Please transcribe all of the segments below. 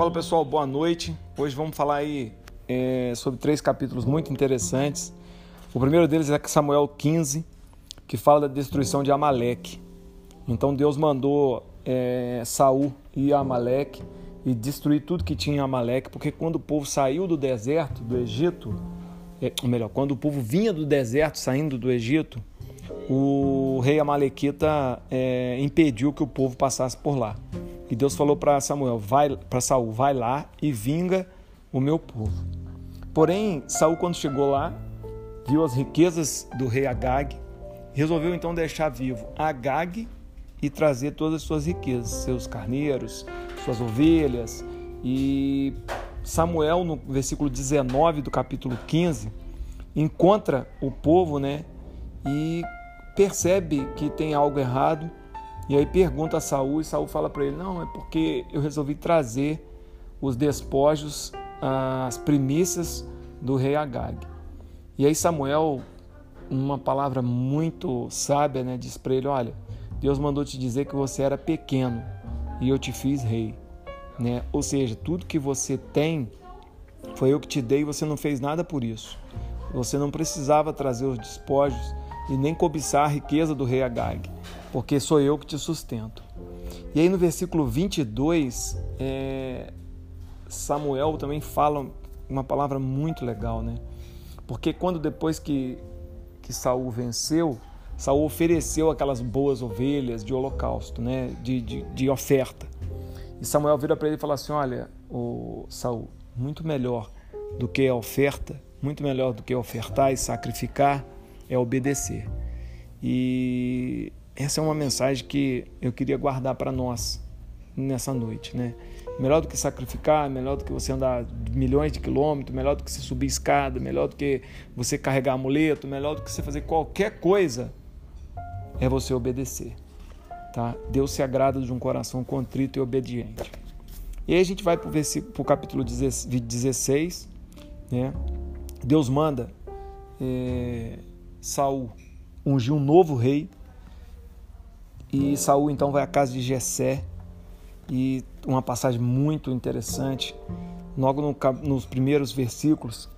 Fala pessoal, boa noite. Hoje vamos falar aí é, sobre três capítulos muito interessantes. O primeiro deles é Samuel 15, que fala da destruição de Amaleque. Então Deus mandou é, Saul ir a Amaleque e destruir tudo que tinha em Amaleque, porque quando o povo saiu do deserto, do Egito, é, ou melhor, quando o povo vinha do deserto, saindo do Egito, o rei Amalequita é, impediu que o povo passasse por lá. E Deus falou para Samuel, vai para Saul, vai lá e vinga o meu povo. Porém, Saul quando chegou lá, viu as riquezas do rei Agag, resolveu então deixar vivo Agag e trazer todas as suas riquezas, seus carneiros, suas ovelhas. E Samuel, no versículo 19 do capítulo 15, encontra o povo, né? E percebe que tem algo errado e aí pergunta a Saul e Saul fala para ele: "Não, é porque eu resolvi trazer os despojos, as primícias do rei Agag". E aí Samuel, uma palavra muito sábia, né, diz para ele: "Olha, Deus mandou te dizer que você era pequeno e eu te fiz rei", né? Ou seja, tudo que você tem foi eu que te dei e você não fez nada por isso. Você não precisava trazer os despojos e nem cobiçar a riqueza do rei Agag porque sou eu que te sustento. E aí no versículo 22, é, Samuel também fala uma palavra muito legal, né? Porque quando depois que, que Saul venceu, Saul ofereceu aquelas boas ovelhas de holocausto, né? de, de, de oferta. E Samuel vira para ele e fala assim: Olha, o Saul, muito melhor do que a oferta, muito melhor do que ofertar e sacrificar é obedecer. E essa é uma mensagem que eu queria guardar para nós nessa noite, né? Melhor do que sacrificar, melhor do que você andar milhões de quilômetros, melhor do que você subir escada, melhor do que você carregar amuleto, melhor do que você fazer qualquer coisa, é você obedecer, tá? Deus se agrada de um coração contrito e obediente. E aí a gente vai para o capítulo 16, né? Deus manda é, Saul ungir um novo rei e Saul então vai à casa de Jessé e uma passagem muito interessante. Logo no, nos primeiros versículos,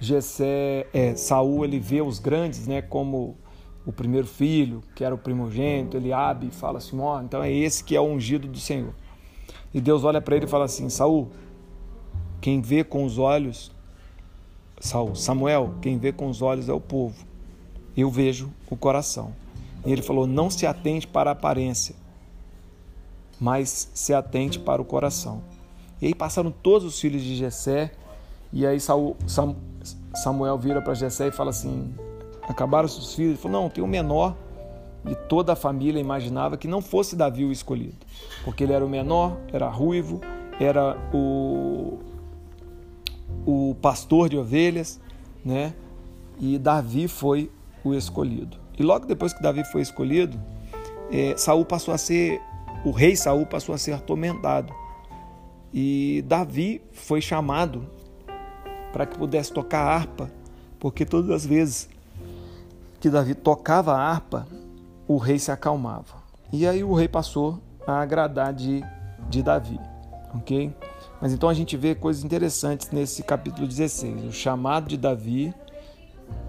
Jessé, é, Saul ele vê os grandes, né, como o primeiro filho, que era o primogênito, Eliabe, fala assim: "Ó, oh, então é esse que é o ungido do Senhor". E Deus olha para ele e fala assim: "Saul, quem vê com os olhos Saul, Samuel, quem vê com os olhos é o povo. Eu vejo o coração". E ele falou: Não se atente para a aparência, mas se atente para o coração. E aí passaram todos os filhos de Jessé, e aí Samuel vira para Jessé e fala assim: Acabaram os filhos? Ele falou: Não, tem o menor. E toda a família imaginava que não fosse Davi o escolhido, porque ele era o menor, era ruivo, era o, o pastor de ovelhas, né? E Davi foi o escolhido. E logo depois que Davi foi escolhido, é, Saul passou a ser o rei Saul passou a ser atormentado. E Davi foi chamado para que pudesse tocar harpa, porque todas as vezes que Davi tocava a harpa, o rei se acalmava. E aí o rei passou a agradar de, de Davi, ok? Mas então a gente vê coisas interessantes nesse capítulo 16. O chamado de Davi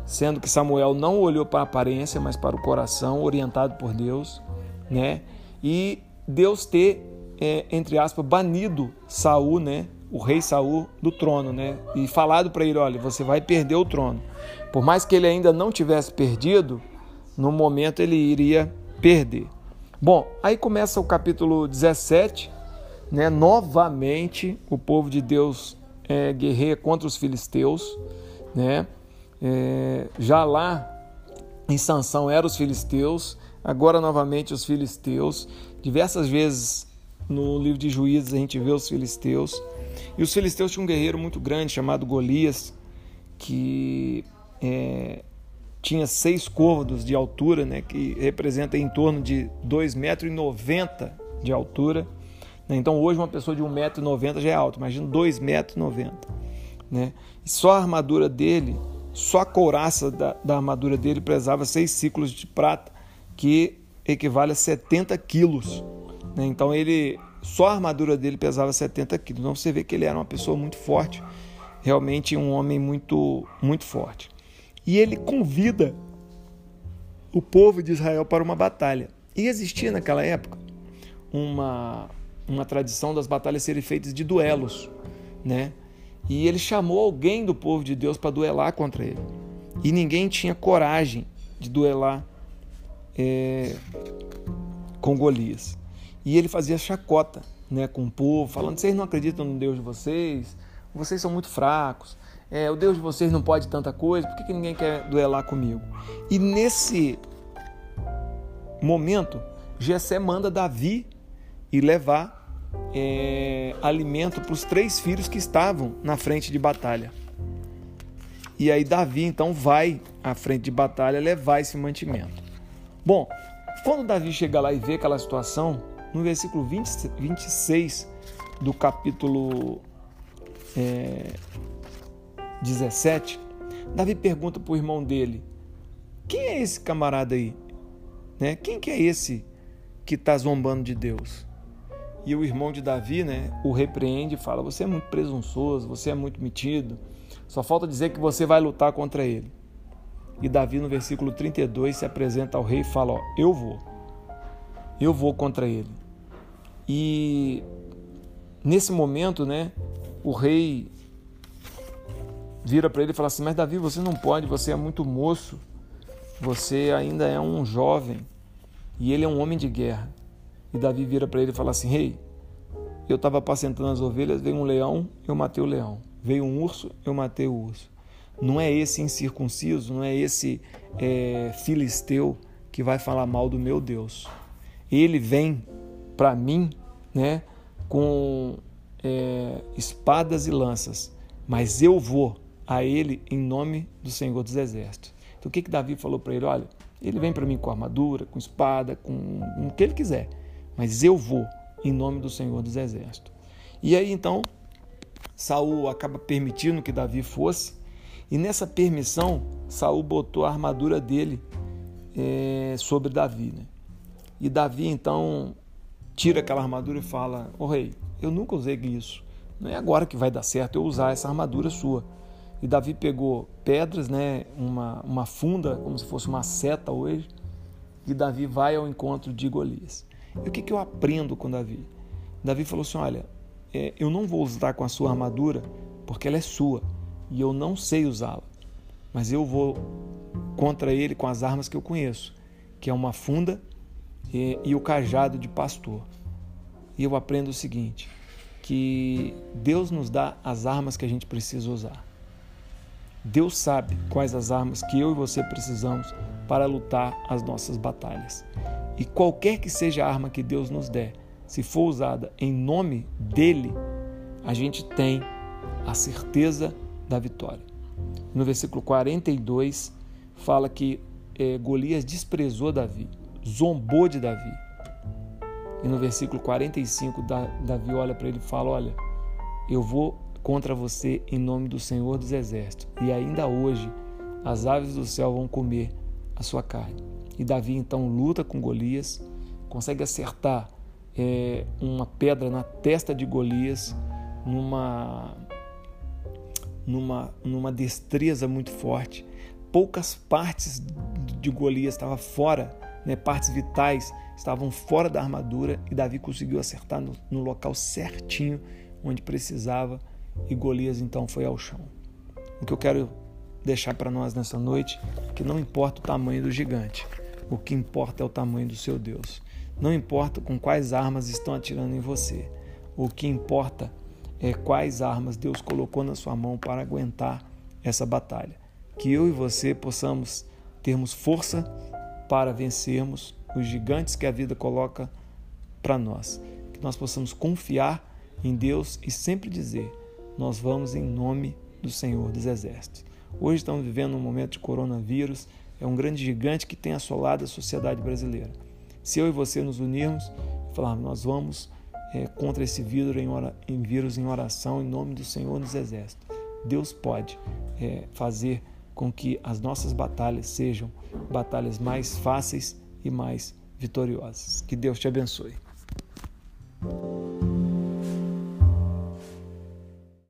sendo que Samuel não olhou para a aparência, mas para o coração, orientado por Deus, né? E Deus ter, é, entre aspas, banido Saul, né? O rei Saul do trono, né? E falado para ele, olha, você vai perder o trono. Por mais que ele ainda não tivesse perdido, no momento ele iria perder. Bom, aí começa o capítulo 17, né? Novamente o povo de Deus é, guerreia contra os filisteus, né? É, já lá em Sansão eram os filisteus, agora novamente os filisteus. Diversas vezes no livro de Juízes a gente vê os filisteus. E os filisteus tinham um guerreiro muito grande chamado Golias, que é, tinha seis côvados de altura, né, que representa em torno de 2,90 metros de altura. Né? Então hoje uma pessoa de 1,90m já é alta, imagina 2,90m. Né? E só a armadura dele só a couraça da, da armadura dele pesava 6 ciclos de prata, que equivale a 70 quilos. Né? Então ele só a armadura dele pesava 70 quilos. Então você vê que ele era uma pessoa muito forte, realmente um homem muito, muito forte. E ele convida o povo de Israel para uma batalha. E existia naquela época uma, uma tradição das batalhas serem feitas de duelos, né? E ele chamou alguém do povo de Deus para duelar contra ele. E ninguém tinha coragem de duelar é, com Golias. E ele fazia chacota né, com o povo, falando: vocês não acreditam no Deus de vocês, vocês são muito fracos, é, o Deus de vocês não pode tanta coisa, por que, que ninguém quer duelar comigo? E nesse momento, Jessé manda Davi ir levar é, alimento para os três filhos que estavam na frente de batalha. E aí Davi então vai à frente de batalha levar esse mantimento. Bom, quando Davi chega lá e vê aquela situação, no versículo 20, 26 do capítulo é, 17, Davi pergunta para o irmão dele: Quem é esse camarada aí? Né? Quem que é esse que está zombando de Deus? E o irmão de Davi né, o repreende e fala: Você é muito presunçoso, você é muito metido, só falta dizer que você vai lutar contra ele. E Davi, no versículo 32, se apresenta ao rei e fala: Ó, eu vou, eu vou contra ele. E nesse momento, né, o rei vira para ele e fala assim: Mas Davi, você não pode, você é muito moço, você ainda é um jovem e ele é um homem de guerra. E Davi vira para ele e fala assim: Rei, hey, eu estava apacentando as ovelhas, veio um leão, eu matei o leão. Veio um urso, eu matei o urso. Não é esse incircunciso, não é esse é, filisteu que vai falar mal do meu Deus. Ele vem para mim né, com é, espadas e lanças, mas eu vou a ele em nome do Senhor dos Exércitos. Então o que, que Davi falou para ele? Olha, ele vem para mim com armadura, com espada, com, com o que ele quiser, mas eu vou em nome do Senhor dos Exércitos. E aí então Saul acaba permitindo que Davi fosse, e nessa permissão Saul botou a armadura dele é, sobre Davi. Né? E Davi então tira aquela armadura e fala: Ô oh, rei, eu nunca usei isso. Não é agora que vai dar certo eu usar essa armadura sua. E Davi pegou pedras, né, uma, uma funda, como se fosse uma seta hoje, e Davi vai ao encontro de Golias. E o que, que eu aprendo com Davi? Davi falou assim: Olha, é, eu não vou usar com a sua armadura porque ela é sua e eu não sei usá-la, mas eu vou contra ele com as armas que eu conheço, que é uma funda e, e o cajado de pastor. E eu aprendo o seguinte: que Deus nos dá as armas que a gente precisa usar. Deus sabe quais as armas que eu e você precisamos para lutar as nossas batalhas. E qualquer que seja a arma que Deus nos der, se for usada em nome dele, a gente tem a certeza da vitória. No versículo 42, fala que é, Golias desprezou Davi, zombou de Davi. E no versículo 45, Davi olha para ele e fala: Olha, eu vou contra você em nome do Senhor dos Exércitos. E ainda hoje as aves do céu vão comer a sua carne. E Davi então luta com Golias, consegue acertar é, uma pedra na testa de Golias, numa, numa, numa destreza muito forte. Poucas partes de Golias estavam fora, né, partes vitais estavam fora da armadura e Davi conseguiu acertar no, no local certinho onde precisava e Golias então foi ao chão. O que eu quero deixar para nós nessa noite que não importa o tamanho do gigante, o que importa é o tamanho do seu Deus. Não importa com quais armas estão atirando em você, o que importa é quais armas Deus colocou na sua mão para aguentar essa batalha. Que eu e você possamos termos força para vencermos os gigantes que a vida coloca para nós. Que nós possamos confiar em Deus e sempre dizer: nós vamos em nome do Senhor dos Exércitos. Hoje estamos vivendo um momento de coronavírus, é um grande gigante que tem assolado a sociedade brasileira. Se eu e você nos unirmos e falarmos, nós vamos é, contra esse vírus em, ora, em vírus em oração, em nome do Senhor dos Exércitos, Deus pode é, fazer com que as nossas batalhas sejam batalhas mais fáceis e mais vitoriosas. Que Deus te abençoe.